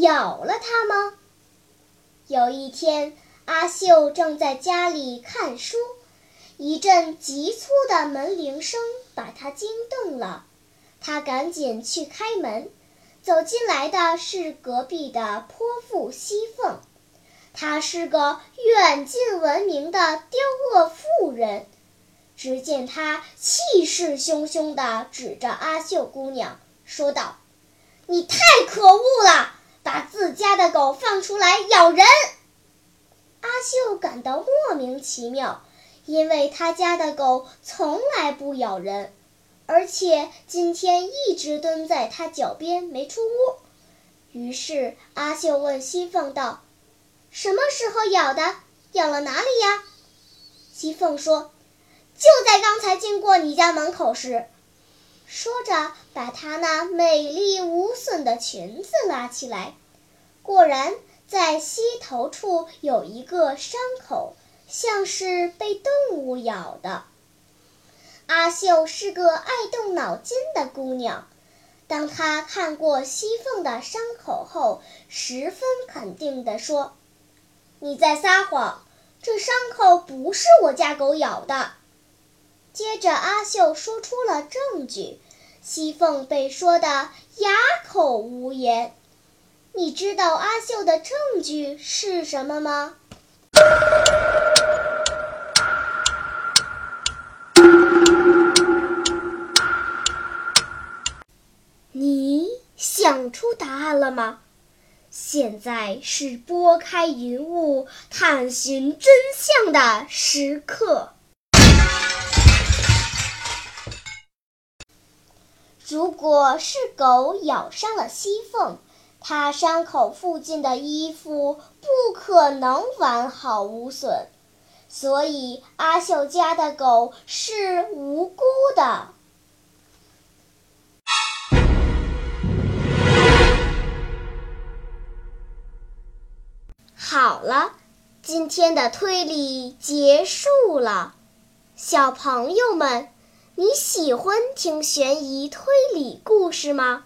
咬了它吗？有一天，阿秀正在家里看书。一阵急促的门铃声把他惊动了，他赶紧去开门。走进来的是隔壁的泼妇西凤，她是个远近闻名的刁恶妇人。只见她气势汹汹地指着阿秀姑娘说道：“你太可恶了，狗放出来咬人！”阿秀感到莫名其妙。因为他家的狗从来不咬人，而且今天一直蹲在他脚边没出屋。于是阿秀问西凤道：“什么时候咬的？咬了哪里呀？”西凤说：“就在刚才经过你家门口时。”说着，把她那美丽无损的裙子拉起来，果然在膝头处有一个伤口。像是被动物咬的。阿秀是个爱动脑筋的姑娘，当她看过西凤的伤口后，十分肯定地说：“你在撒谎，这伤口不是我家狗咬的。”接着，阿秀说出了证据，西凤被说得哑口无言。你知道阿秀的证据是什么吗？你想出答案了吗？现在是拨开云雾探寻真相的时刻。如果是狗咬伤了西凤，它伤口附近的衣服不可能完好无损，所以阿秀家的狗是无辜的。好了，今天的推理结束了。小朋友们，你喜欢听悬疑推理故事吗？